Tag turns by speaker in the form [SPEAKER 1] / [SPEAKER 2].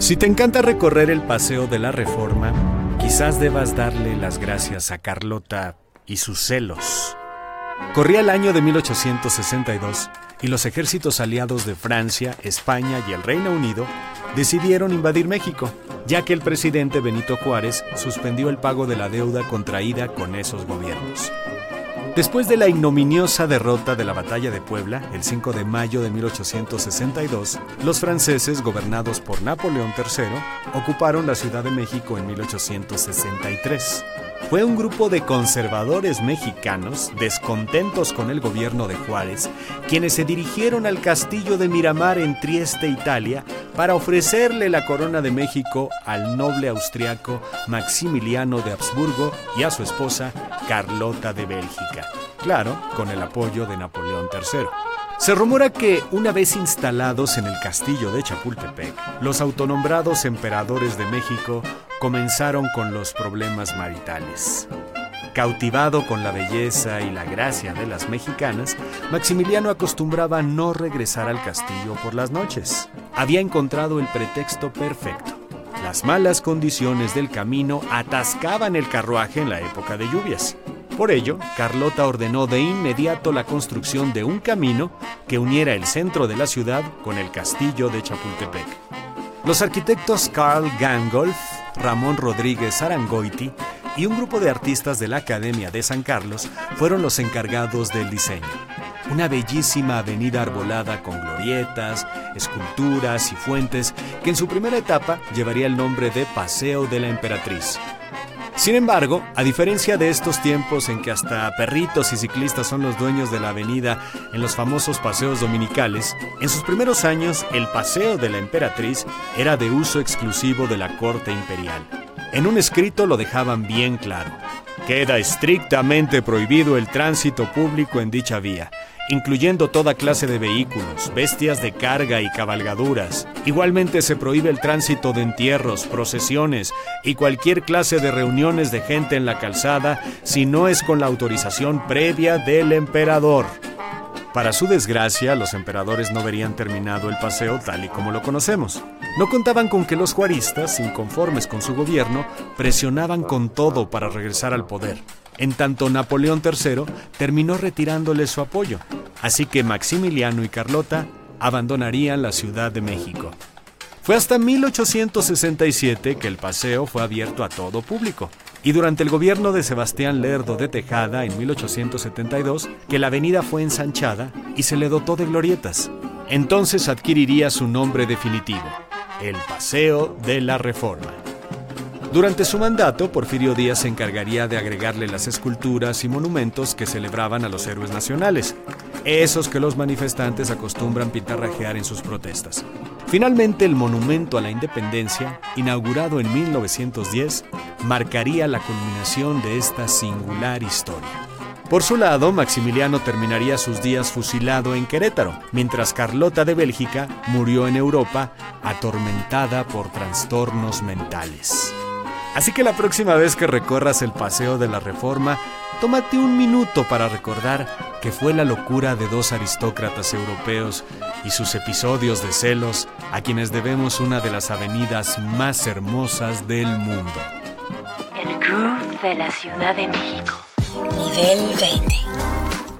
[SPEAKER 1] Si te encanta recorrer el Paseo de la Reforma, quizás debas darle las gracias a Carlota y sus celos. Corría el año de 1862 y los ejércitos aliados de Francia, España y el Reino Unido decidieron invadir México, ya que el presidente Benito Juárez suspendió el pago de la deuda contraída con esos gobiernos. Después de la ignominiosa derrota de la Batalla de Puebla, el 5 de mayo de 1862, los franceses, gobernados por Napoleón III, ocuparon la Ciudad de México en 1863 fue un grupo de conservadores mexicanos, descontentos con el gobierno de Juárez, quienes se dirigieron al castillo de Miramar en Trieste, Italia, para ofrecerle la corona de México al noble austriaco Maximiliano de Habsburgo y a su esposa Carlota de Bélgica, claro, con el apoyo de Napoleón III. Se rumora que, una vez instalados en el castillo de Chapultepec, los autonombrados emperadores de México comenzaron con los problemas maritales. Cautivado con la belleza y la gracia de las mexicanas, Maximiliano acostumbraba no regresar al castillo por las noches. Había encontrado el pretexto perfecto. Las malas condiciones del camino atascaban el carruaje en la época de lluvias. Por ello, Carlota ordenó de inmediato la construcción de un camino que uniera el centro de la ciudad con el castillo de Chapultepec. Los arquitectos Carl Gangolf, Ramón Rodríguez Arangoiti y un grupo de artistas de la Academia de San Carlos fueron los encargados del diseño. Una bellísima avenida arbolada con glorietas, esculturas y fuentes que en su primera etapa llevaría el nombre de Paseo de la Emperatriz sin embargo, a diferencia de estos tiempos en que hasta perritos y ciclistas son los dueños de la avenida en los famosos paseos dominicales, en sus primeros años el paseo de la emperatriz era de uso exclusivo de la corte imperial. En un escrito lo dejaban bien claro. Queda estrictamente prohibido el tránsito público en dicha vía incluyendo toda clase de vehículos, bestias de carga y cabalgaduras. Igualmente se prohíbe el tránsito de entierros, procesiones y cualquier clase de reuniones de gente en la calzada si no es con la autorización previa del emperador. Para su desgracia, los emperadores no verían terminado el paseo tal y como lo conocemos. No contaban con que los juaristas, inconformes con su gobierno, presionaban con todo para regresar al poder. En tanto, Napoleón III terminó retirándole su apoyo, así que Maximiliano y Carlota abandonarían la Ciudad de México. Fue hasta 1867 que el paseo fue abierto a todo público, y durante el gobierno de Sebastián Lerdo de Tejada en 1872 que la avenida fue ensanchada y se le dotó de glorietas. Entonces adquiriría su nombre definitivo, el Paseo de la Reforma. Durante su mandato, Porfirio Díaz se encargaría de agregarle las esculturas y monumentos que celebraban a los héroes nacionales, esos que los manifestantes acostumbran pintarrajear en sus protestas. Finalmente, el monumento a la independencia, inaugurado en 1910, marcaría la culminación de esta singular historia. Por su lado, Maximiliano terminaría sus días fusilado en Querétaro, mientras Carlota de Bélgica murió en Europa atormentada por trastornos mentales. Así que la próxima vez que recorras el Paseo de la Reforma, tómate un minuto para recordar que fue la locura de dos aristócratas europeos y sus episodios de celos a quienes debemos una de las avenidas más hermosas del mundo.
[SPEAKER 2] El Groove de la Ciudad de México. Nivel 20.